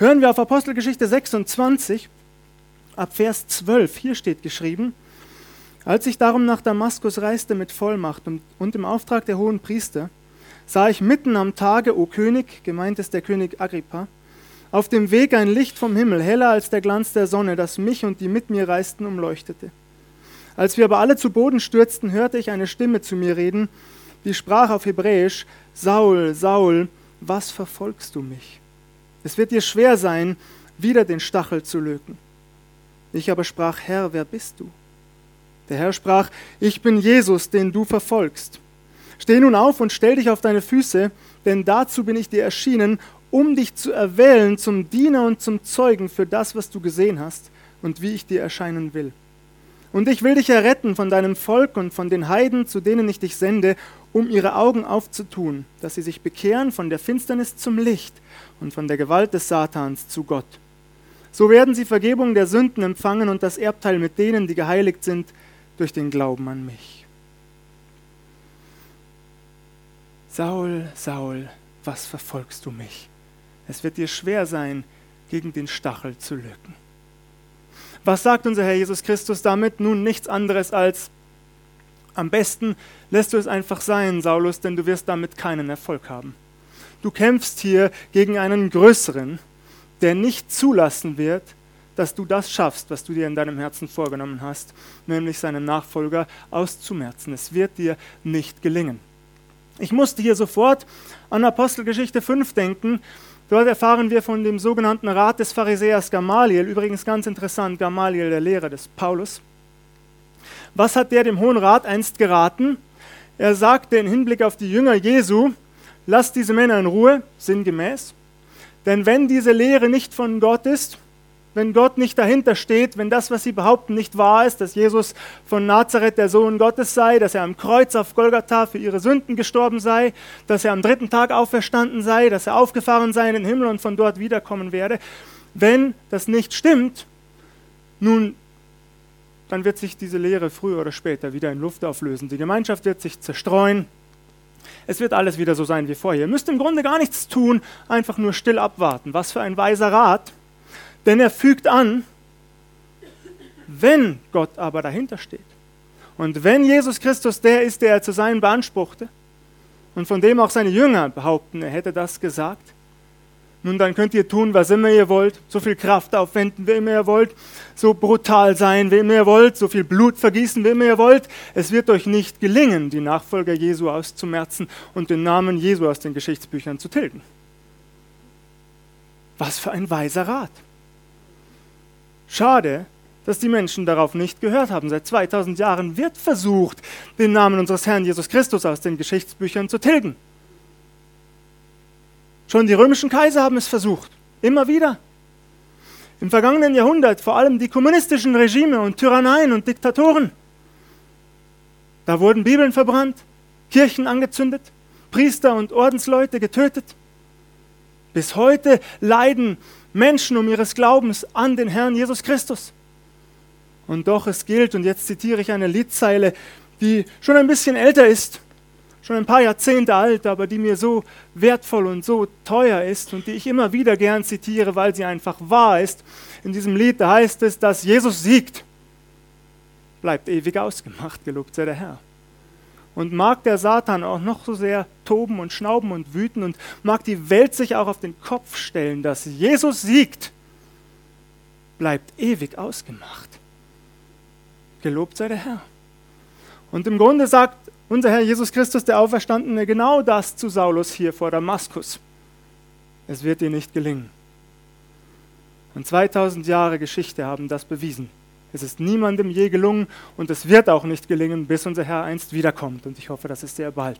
Hören wir auf Apostelgeschichte 26 ab Vers 12. Hier steht geschrieben, als ich darum nach Damaskus reiste mit Vollmacht und im Auftrag der hohen Priester, sah ich mitten am Tage, o König, gemeint ist der König Agrippa, auf dem Weg ein Licht vom Himmel, heller als der Glanz der Sonne, das mich und die mit mir reisten umleuchtete. Als wir aber alle zu Boden stürzten, hörte ich eine Stimme zu mir reden, die sprach auf Hebräisch, Saul, Saul, was verfolgst du mich? Es wird dir schwer sein, wieder den Stachel zu löken. Ich aber sprach, Herr, wer bist du? Der Herr sprach, ich bin Jesus, den du verfolgst. Steh nun auf und stell dich auf deine Füße, denn dazu bin ich dir erschienen, um dich zu erwählen zum Diener und zum Zeugen für das, was du gesehen hast und wie ich dir erscheinen will. Und ich will dich erretten von deinem Volk und von den Heiden, zu denen ich dich sende, um ihre Augen aufzutun, dass sie sich bekehren von der Finsternis zum Licht und von der Gewalt des Satans zu Gott. So werden sie Vergebung der Sünden empfangen und das Erbteil mit denen, die geheiligt sind, durch den Glauben an mich. Saul, Saul, was verfolgst du mich? Es wird dir schwer sein, gegen den Stachel zu lücken. Was sagt unser Herr Jesus Christus damit? Nun nichts anderes als, am besten lässt du es einfach sein, Saulus, denn du wirst damit keinen Erfolg haben. Du kämpfst hier gegen einen Größeren, der nicht zulassen wird, dass du das schaffst, was du dir in deinem Herzen vorgenommen hast, nämlich seinen Nachfolger auszumerzen. Es wird dir nicht gelingen. Ich musste hier sofort an Apostelgeschichte 5 denken, Dort erfahren wir von dem sogenannten Rat des Pharisäers Gamaliel, übrigens ganz interessant, Gamaliel, der Lehrer des Paulus. Was hat der dem Hohen Rat einst geraten? Er sagte in Hinblick auf die Jünger Jesu, lasst diese Männer in Ruhe, sinngemäß, denn wenn diese Lehre nicht von Gott ist, wenn Gott nicht dahinter steht, wenn das, was sie behaupten, nicht wahr ist, dass Jesus von Nazareth der Sohn Gottes sei, dass er am Kreuz auf Golgatha für ihre Sünden gestorben sei, dass er am dritten Tag auferstanden sei, dass er aufgefahren sei in den Himmel und von dort wiederkommen werde, wenn das nicht stimmt, nun, dann wird sich diese Lehre früher oder später wieder in Luft auflösen. Die Gemeinschaft wird sich zerstreuen. Es wird alles wieder so sein wie vorher. Ihr müsst im Grunde gar nichts tun, einfach nur still abwarten. Was für ein weiser Rat. Denn er fügt an, wenn Gott aber dahinter steht und wenn Jesus Christus der ist, der er zu sein beanspruchte und von dem auch seine Jünger behaupten, er hätte das gesagt, nun dann könnt ihr tun, was immer ihr wollt, so viel Kraft aufwenden, wie immer ihr wollt, so brutal sein, wie immer ihr wollt, so viel Blut vergießen, wie immer ihr wollt. Es wird euch nicht gelingen, die Nachfolger Jesu auszumerzen und den Namen Jesu aus den Geschichtsbüchern zu tilgen. Was für ein weiser Rat. Schade, dass die Menschen darauf nicht gehört haben. Seit 2000 Jahren wird versucht, den Namen unseres Herrn Jesus Christus aus den Geschichtsbüchern zu tilgen. Schon die römischen Kaiser haben es versucht, immer wieder. Im vergangenen Jahrhundert vor allem die kommunistischen Regime und Tyranneien und Diktatoren. Da wurden Bibeln verbrannt, Kirchen angezündet, Priester und Ordensleute getötet. Bis heute leiden Menschen um ihres Glaubens an den Herrn Jesus Christus. Und doch es gilt, und jetzt zitiere ich eine Liedzeile, die schon ein bisschen älter ist, schon ein paar Jahrzehnte alt, aber die mir so wertvoll und so teuer ist und die ich immer wieder gern zitiere, weil sie einfach wahr ist. In diesem Lied heißt es, dass Jesus siegt. Bleibt ewig ausgemacht, gelobt sei der Herr. Und mag der Satan auch noch so sehr toben und schnauben und wüten und mag die Welt sich auch auf den Kopf stellen, dass Jesus siegt, bleibt ewig ausgemacht. Gelobt sei der Herr. Und im Grunde sagt unser Herr Jesus Christus, der Auferstandene, genau das zu Saulus hier vor Damaskus. Es wird dir nicht gelingen. Und 2000 Jahre Geschichte haben das bewiesen. Es ist niemandem je gelungen und es wird auch nicht gelingen, bis unser Herr einst wiederkommt. Und ich hoffe, das ist sehr bald.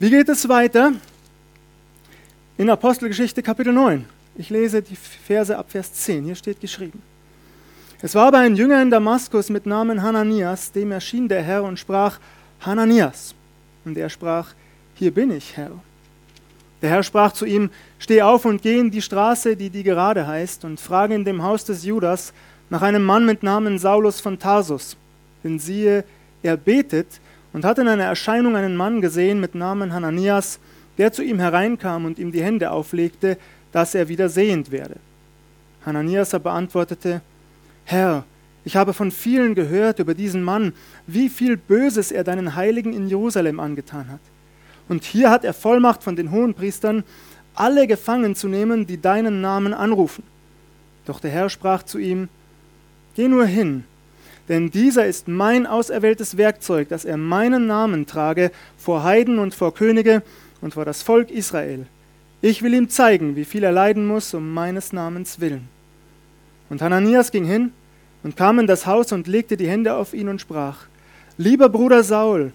Wie geht es weiter? In Apostelgeschichte Kapitel 9. Ich lese die Verse ab Vers 10. Hier steht geschrieben. Es war aber ein Jünger in Damaskus mit Namen Hananias, dem erschien der Herr und sprach, Hananias. Und er sprach, hier bin ich, Herr. Der Herr sprach zu ihm, Steh auf und geh in die Straße, die die gerade heißt, und frage in dem Haus des Judas nach einem Mann mit Namen Saulus von Tarsus. Denn siehe, er betet und hat in einer Erscheinung einen Mann gesehen mit Namen Hananias, der zu ihm hereinkam und ihm die Hände auflegte, dass er wieder sehend werde. Hananias aber antwortete, Herr, ich habe von vielen gehört über diesen Mann, wie viel Böses er deinen Heiligen in Jerusalem angetan hat. Und hier hat er Vollmacht von den Hohenpriestern, alle gefangen zu nehmen, die deinen Namen anrufen. Doch der Herr sprach zu ihm, Geh nur hin, denn dieser ist mein auserwähltes Werkzeug, dass er meinen Namen trage vor Heiden und vor Könige und vor das Volk Israel. Ich will ihm zeigen, wie viel er leiden muss um meines Namens willen. Und Hananias ging hin und kam in das Haus und legte die Hände auf ihn und sprach, Lieber Bruder Saul,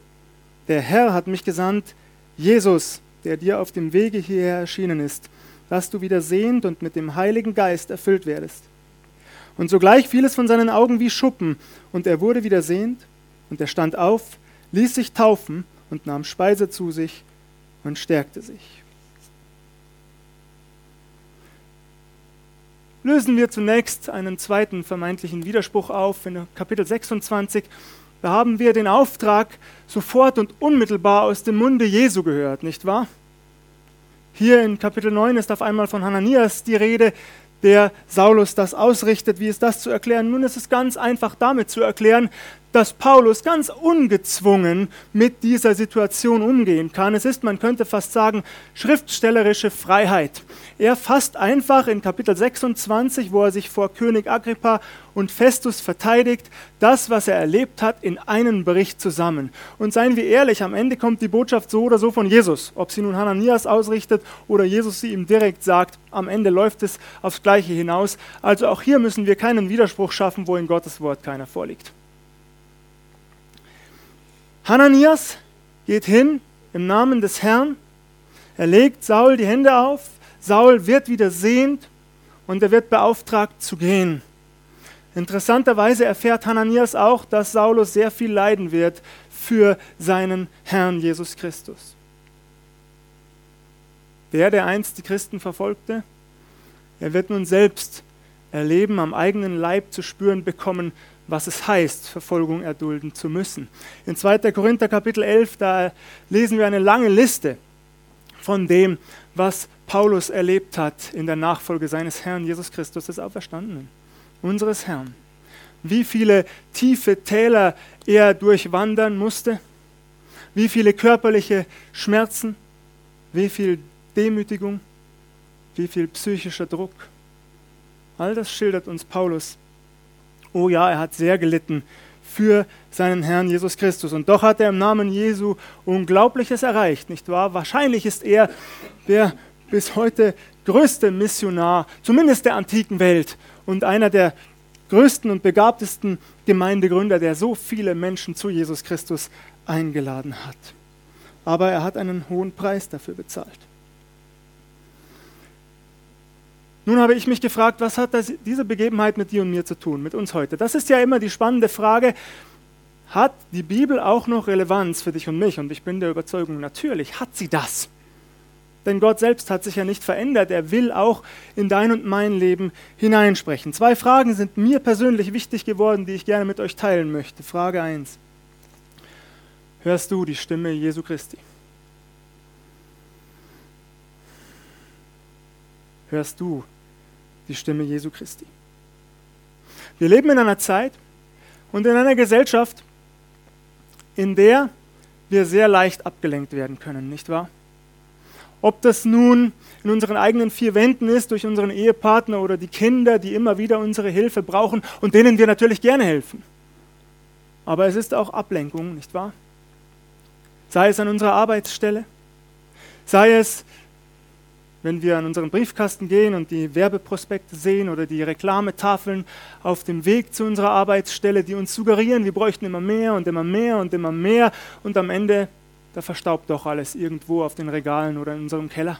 der Herr hat mich gesandt, Jesus, der dir auf dem Wege hierher erschienen ist, dass du wieder sehend und mit dem Heiligen Geist erfüllt werdest. Und sogleich fiel es von seinen Augen wie Schuppen, und er wurde wieder sehend, und er stand auf, ließ sich taufen und nahm Speise zu sich und stärkte sich. Lösen wir zunächst einen zweiten vermeintlichen Widerspruch auf in Kapitel 26. Da haben wir den Auftrag sofort und unmittelbar aus dem Munde Jesu gehört, nicht wahr? Hier in Kapitel 9 ist auf einmal von Hananias die Rede, der Saulus das ausrichtet. Wie ist das zu erklären? Nun ist es ganz einfach damit zu erklären, dass Paulus ganz ungezwungen mit dieser Situation umgehen kann. Es ist, man könnte fast sagen, schriftstellerische Freiheit. Er fasst einfach in Kapitel 26, wo er sich vor König Agrippa und Festus verteidigt, das, was er erlebt hat, in einen Bericht zusammen. Und seien wir ehrlich, am Ende kommt die Botschaft so oder so von Jesus. Ob sie nun Hananias ausrichtet oder Jesus sie ihm direkt sagt, am Ende läuft es aufs Gleiche hinaus. Also auch hier müssen wir keinen Widerspruch schaffen, wo in Gottes Wort keiner vorliegt. Hananias geht hin im Namen des Herrn, er legt Saul die Hände auf, Saul wird wieder sehend und er wird beauftragt zu gehen. Interessanterweise erfährt Hananias auch, dass Saulus sehr viel leiden wird für seinen Herrn Jesus Christus. Der, der einst die Christen verfolgte, er wird nun selbst erleben, am eigenen Leib zu spüren bekommen, was es heißt, Verfolgung erdulden zu müssen. In 2. Korinther Kapitel 11, da lesen wir eine lange Liste von dem, was Paulus erlebt hat in der Nachfolge seines Herrn Jesus Christus des Auferstandenen, unseres Herrn. Wie viele tiefe Täler er durchwandern musste, wie viele körperliche Schmerzen, wie viel Demütigung, wie viel psychischer Druck. All das schildert uns Paulus oh ja, er hat sehr gelitten für seinen Herrn Jesus Christus. Und doch hat er im Namen Jesu Unglaubliches erreicht, nicht wahr? Wahrscheinlich ist er der bis heute größte Missionar, zumindest der antiken Welt, und einer der größten und begabtesten Gemeindegründer, der so viele Menschen zu Jesus Christus eingeladen hat. Aber er hat einen hohen Preis dafür bezahlt. Nun habe ich mich gefragt, was hat das, diese Begebenheit mit dir und mir zu tun, mit uns heute? Das ist ja immer die spannende Frage. Hat die Bibel auch noch Relevanz für dich und mich? Und ich bin der Überzeugung, natürlich hat sie das. Denn Gott selbst hat sich ja nicht verändert. Er will auch in dein und mein Leben hineinsprechen. Zwei Fragen sind mir persönlich wichtig geworden, die ich gerne mit euch teilen möchte. Frage 1. Hörst du die Stimme Jesu Christi? Hörst du die Stimme Jesu Christi. Wir leben in einer Zeit und in einer Gesellschaft, in der wir sehr leicht abgelenkt werden können, nicht wahr? Ob das nun in unseren eigenen vier Wänden ist, durch unseren Ehepartner oder die Kinder, die immer wieder unsere Hilfe brauchen und denen wir natürlich gerne helfen. Aber es ist auch Ablenkung, nicht wahr? Sei es an unserer Arbeitsstelle, sei es wenn wir an unseren Briefkasten gehen und die Werbeprospekte sehen oder die Reklametafeln auf dem Weg zu unserer Arbeitsstelle, die uns suggerieren, wir bräuchten immer mehr und immer mehr und immer mehr und am Ende, da verstaubt doch alles irgendwo auf den Regalen oder in unserem Keller.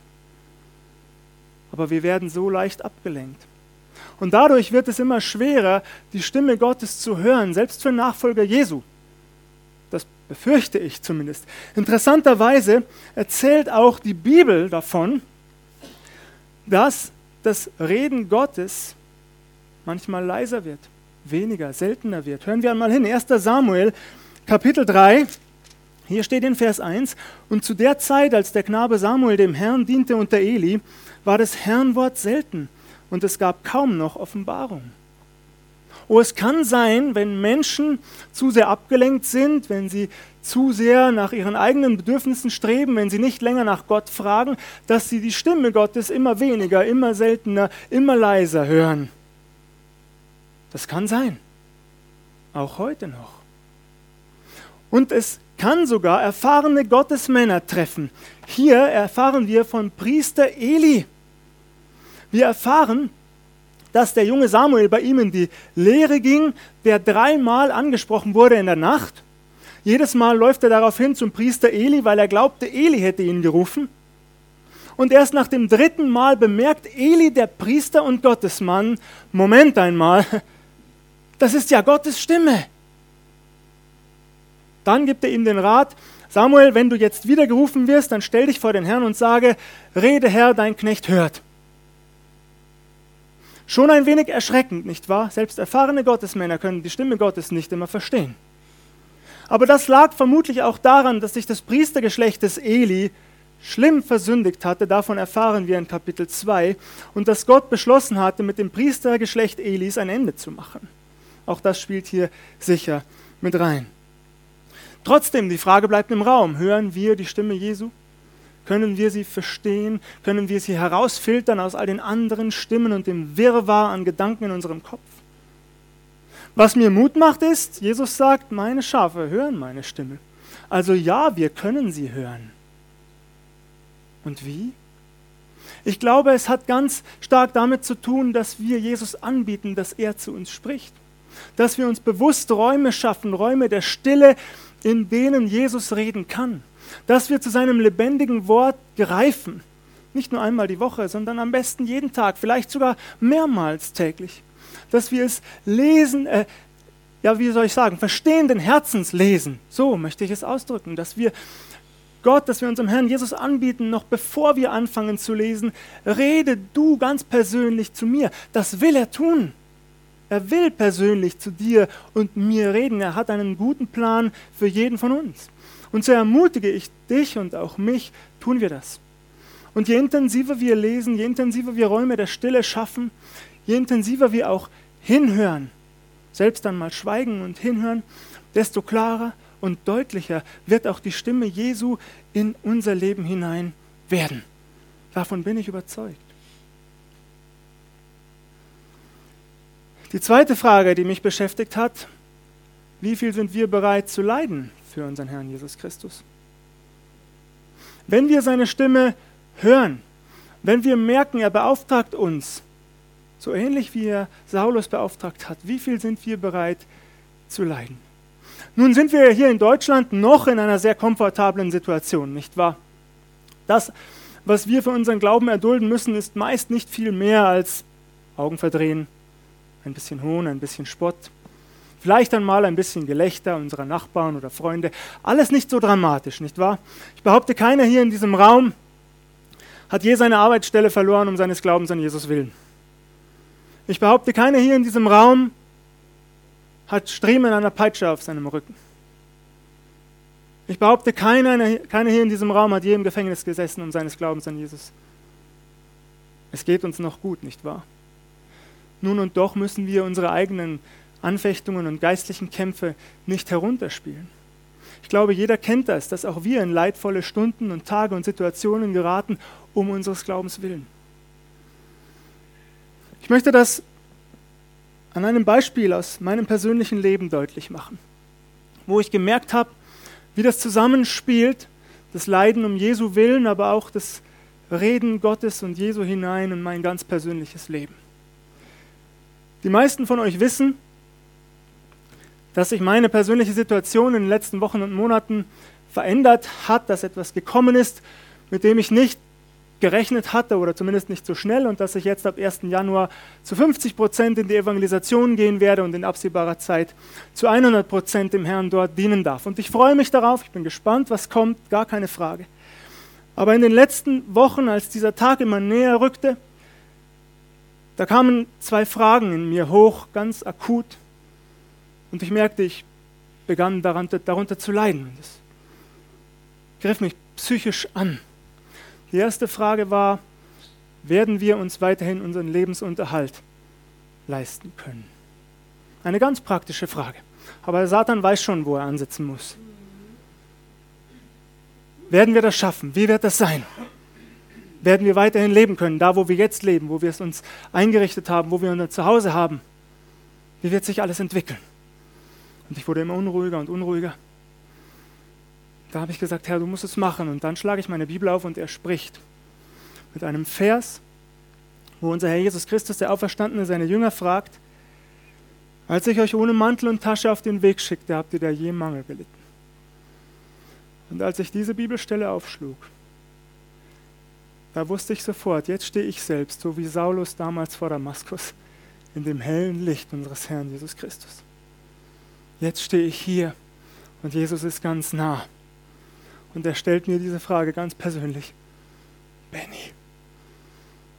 Aber wir werden so leicht abgelenkt. Und dadurch wird es immer schwerer, die Stimme Gottes zu hören, selbst für Nachfolger Jesu. Das befürchte ich zumindest. Interessanterweise erzählt auch die Bibel davon, dass das Reden Gottes manchmal leiser wird, weniger, seltener wird. Hören wir einmal hin. 1. Samuel, Kapitel 3, Hier steht in Vers 1, und zu der Zeit, als der Knabe Samuel dem Herrn diente unter Eli, war das Herrnwort selten und es gab kaum noch Offenbarung. Oh, es kann sein, wenn Menschen zu sehr abgelenkt sind, wenn sie zu sehr nach ihren eigenen Bedürfnissen streben, wenn sie nicht länger nach Gott fragen, dass sie die Stimme Gottes immer weniger, immer seltener, immer leiser hören. Das kann sein. Auch heute noch. Und es kann sogar erfahrene Gottesmänner treffen. Hier erfahren wir von Priester Eli. Wir erfahren, dass der junge Samuel bei ihm in die Lehre ging, der dreimal angesprochen wurde in der Nacht. Jedes Mal läuft er darauf hin zum Priester Eli, weil er glaubte, Eli hätte ihn gerufen. Und erst nach dem dritten Mal bemerkt Eli, der Priester und Gottesmann, Moment einmal, das ist ja Gottes Stimme. Dann gibt er ihm den Rat, Samuel, wenn du jetzt wieder gerufen wirst, dann stell dich vor den Herrn und sage, Rede Herr, dein Knecht hört. Schon ein wenig erschreckend, nicht wahr? Selbst erfahrene Gottesmänner können die Stimme Gottes nicht immer verstehen. Aber das lag vermutlich auch daran, dass sich das Priestergeschlecht des Eli schlimm versündigt hatte, davon erfahren wir in Kapitel 2, und dass Gott beschlossen hatte, mit dem Priestergeschlecht Elis ein Ende zu machen. Auch das spielt hier sicher mit rein. Trotzdem, die Frage bleibt im Raum, hören wir die Stimme Jesu? Können wir sie verstehen? Können wir sie herausfiltern aus all den anderen Stimmen und dem Wirrwarr an Gedanken in unserem Kopf? Was mir Mut macht ist, Jesus sagt, meine Schafe hören meine Stimme. Also ja, wir können sie hören. Und wie? Ich glaube, es hat ganz stark damit zu tun, dass wir Jesus anbieten, dass er zu uns spricht. Dass wir uns bewusst Räume schaffen, Räume der Stille, in denen Jesus reden kann dass wir zu seinem lebendigen Wort greifen. Nicht nur einmal die Woche, sondern am besten jeden Tag, vielleicht sogar mehrmals täglich. Dass wir es lesen, äh, ja, wie soll ich sagen, verstehenden Herzens lesen. So möchte ich es ausdrücken, dass wir Gott, dass wir unserem Herrn Jesus anbieten, noch bevor wir anfangen zu lesen, rede du ganz persönlich zu mir. Das will er tun. Er will persönlich zu dir und mir reden. Er hat einen guten Plan für jeden von uns. Und so ermutige ich dich und auch mich, tun wir das. Und je intensiver wir lesen, je intensiver wir Räume der Stille schaffen, je intensiver wir auch hinhören, selbst dann mal schweigen und hinhören, desto klarer und deutlicher wird auch die Stimme Jesu in unser Leben hinein werden. Davon bin ich überzeugt. Die zweite Frage, die mich beschäftigt hat, wie viel sind wir bereit zu leiden für unseren Herrn Jesus Christus. Wenn wir seine Stimme hören, wenn wir merken, er beauftragt uns, so ähnlich wie er Saulus beauftragt hat, wie viel sind wir bereit zu leiden? Nun sind wir hier in Deutschland noch in einer sehr komfortablen Situation, nicht wahr? Das, was wir für unseren Glauben erdulden müssen, ist meist nicht viel mehr als Augen verdrehen, ein bisschen Hohn, ein bisschen Spott, Vielleicht einmal ein bisschen Gelächter unserer Nachbarn oder Freunde. Alles nicht so dramatisch, nicht wahr? Ich behaupte, keiner hier in diesem Raum hat je seine Arbeitsstelle verloren um seines Glaubens an Jesus willen. Ich behaupte, keiner hier in diesem Raum hat Striemen einer Peitsche auf seinem Rücken. Ich behaupte, keiner, keiner hier in diesem Raum hat je im Gefängnis gesessen um seines Glaubens an Jesus. Es geht uns noch gut, nicht wahr? Nun und doch müssen wir unsere eigenen Anfechtungen und geistlichen Kämpfe nicht herunterspielen. Ich glaube, jeder kennt das, dass auch wir in leidvolle Stunden und Tage und Situationen geraten, um unseres Glaubens willen. Ich möchte das an einem Beispiel aus meinem persönlichen Leben deutlich machen, wo ich gemerkt habe, wie das zusammenspielt, das Leiden um Jesu willen, aber auch das Reden Gottes und Jesu hinein in mein ganz persönliches Leben. Die meisten von euch wissen, dass sich meine persönliche Situation in den letzten Wochen und Monaten verändert hat, dass etwas gekommen ist, mit dem ich nicht gerechnet hatte oder zumindest nicht so schnell und dass ich jetzt ab 1. Januar zu 50 Prozent in die Evangelisation gehen werde und in absehbarer Zeit zu 100 Prozent dem Herrn dort dienen darf. Und ich freue mich darauf, ich bin gespannt, was kommt, gar keine Frage. Aber in den letzten Wochen, als dieser Tag immer näher rückte, da kamen zwei Fragen in mir hoch, ganz akut. Und ich merkte, ich begann darunter, darunter zu leiden. Das griff mich psychisch an. Die erste Frage war, werden wir uns weiterhin unseren Lebensunterhalt leisten können? Eine ganz praktische Frage. Aber Satan weiß schon, wo er ansetzen muss. Werden wir das schaffen? Wie wird das sein? Werden wir weiterhin leben können, da wo wir jetzt leben, wo wir es uns eingerichtet haben, wo wir unser Zuhause haben? Wie wird sich alles entwickeln? Und ich wurde immer unruhiger und unruhiger. Da habe ich gesagt, Herr, du musst es machen. Und dann schlage ich meine Bibel auf und er spricht mit einem Vers, wo unser Herr Jesus Christus, der Auferstandene, seine Jünger fragt, als ich euch ohne Mantel und Tasche auf den Weg schickte, habt ihr da je Mangel gelitten. Und als ich diese Bibelstelle aufschlug, da wusste ich sofort, jetzt stehe ich selbst, so wie Saulus damals vor Damaskus, in dem hellen Licht unseres Herrn Jesus Christus. Jetzt stehe ich hier und Jesus ist ganz nah. Und er stellt mir diese Frage ganz persönlich. Benny,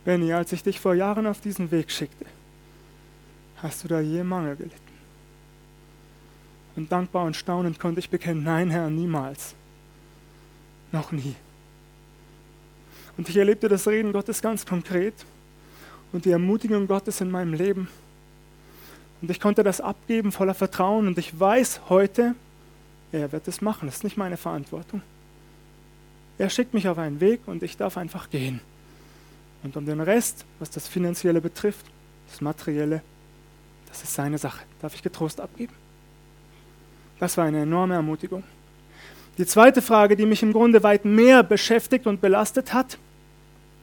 Benny, als ich dich vor Jahren auf diesen Weg schickte, hast du da je Mangel gelitten? Und dankbar und staunend konnte ich bekennen, nein, Herr, niemals. Noch nie. Und ich erlebte das Reden Gottes ganz konkret und die Ermutigung Gottes in meinem Leben. Und ich konnte das abgeben voller Vertrauen und ich weiß heute, er wird es machen. Das ist nicht meine Verantwortung. Er schickt mich auf einen Weg und ich darf einfach gehen. Und um den Rest, was das Finanzielle betrifft, das Materielle, das ist seine Sache. Darf ich getrost abgeben. Das war eine enorme Ermutigung. Die zweite Frage, die mich im Grunde weit mehr beschäftigt und belastet hat,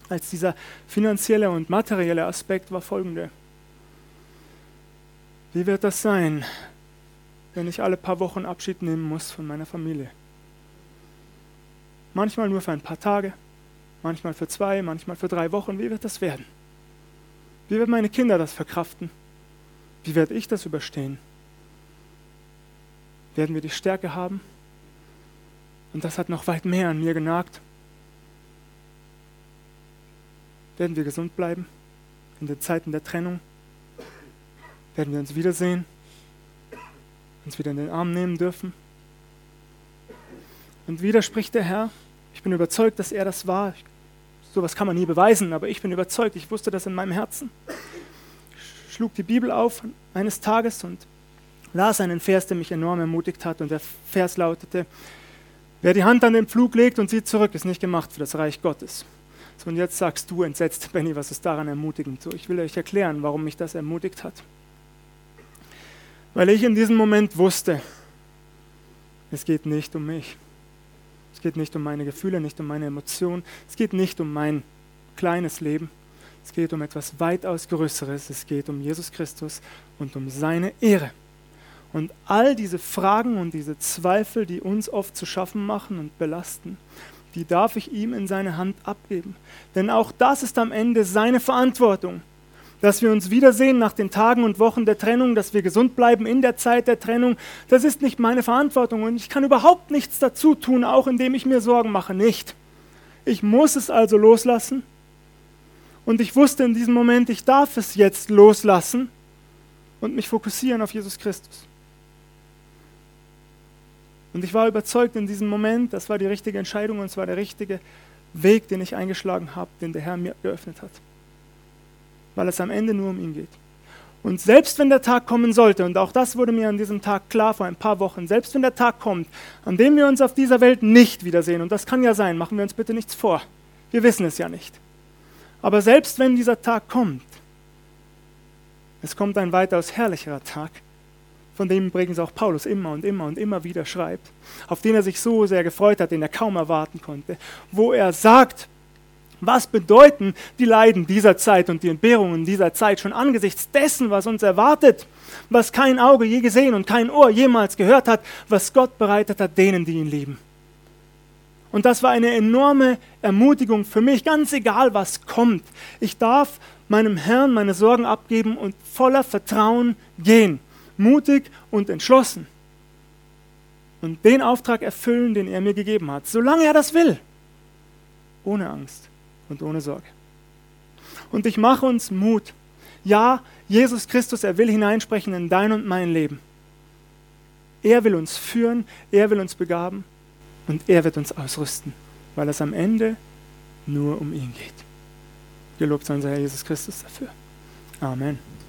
als dieser finanzielle und materielle Aspekt, war folgende. Wie wird das sein, wenn ich alle paar Wochen Abschied nehmen muss von meiner Familie? Manchmal nur für ein paar Tage, manchmal für zwei, manchmal für drei Wochen. Wie wird das werden? Wie werden meine Kinder das verkraften? Wie werde ich das überstehen? Werden wir die Stärke haben? Und das hat noch weit mehr an mir genagt. Werden wir gesund bleiben in den Zeiten der Trennung? Werden wir uns wiedersehen? Uns wieder in den Arm nehmen dürfen? Und wieder spricht der Herr, ich bin überzeugt, dass er das war. Sowas kann man nie beweisen, aber ich bin überzeugt, ich wusste das in meinem Herzen. Ich schlug die Bibel auf eines Tages und las einen Vers, der mich enorm ermutigt hat. Und der Vers lautete, wer die Hand an den Pflug legt und sieht zurück, ist nicht gemacht für das Reich Gottes. So, und jetzt sagst du entsetzt, Benny, was ist daran ermutigend? So, ich will euch erklären, warum mich das ermutigt hat. Weil ich in diesem Moment wusste, es geht nicht um mich. Es geht nicht um meine Gefühle, nicht um meine Emotionen. Es geht nicht um mein kleines Leben. Es geht um etwas weitaus Größeres. Es geht um Jesus Christus und um seine Ehre. Und all diese Fragen und diese Zweifel, die uns oft zu schaffen machen und belasten, die darf ich ihm in seine Hand abgeben. Denn auch das ist am Ende seine Verantwortung dass wir uns wiedersehen nach den Tagen und Wochen der Trennung, dass wir gesund bleiben in der Zeit der Trennung, das ist nicht meine Verantwortung und ich kann überhaupt nichts dazu tun, auch indem ich mir Sorgen mache, nicht. Ich muss es also loslassen und ich wusste in diesem Moment, ich darf es jetzt loslassen und mich fokussieren auf Jesus Christus. Und ich war überzeugt in diesem Moment, das war die richtige Entscheidung und es war der richtige Weg, den ich eingeschlagen habe, den der Herr mir geöffnet hat weil es am Ende nur um ihn geht. Und selbst wenn der Tag kommen sollte, und auch das wurde mir an diesem Tag klar vor ein paar Wochen, selbst wenn der Tag kommt, an dem wir uns auf dieser Welt nicht wiedersehen, und das kann ja sein, machen wir uns bitte nichts vor, wir wissen es ja nicht. Aber selbst wenn dieser Tag kommt, es kommt ein weitaus herrlicherer Tag, von dem übrigens auch Paulus immer und immer und immer wieder schreibt, auf den er sich so sehr gefreut hat, den er kaum erwarten konnte, wo er sagt, was bedeuten die Leiden dieser Zeit und die Entbehrungen dieser Zeit schon angesichts dessen, was uns erwartet, was kein Auge je gesehen und kein Ohr jemals gehört hat, was Gott bereitet hat denen, die ihn lieben? Und das war eine enorme Ermutigung für mich, ganz egal was kommt. Ich darf meinem Herrn meine Sorgen abgeben und voller Vertrauen gehen, mutig und entschlossen. Und den Auftrag erfüllen, den er mir gegeben hat, solange er das will, ohne Angst und ohne Sorge. Und ich mache uns Mut. Ja, Jesus Christus, er will hineinsprechen in dein und mein Leben. Er will uns führen, er will uns begaben. Und er wird uns ausrüsten, weil es am Ende nur um ihn geht. Gelobt sei unser Herr Jesus Christus dafür. Amen.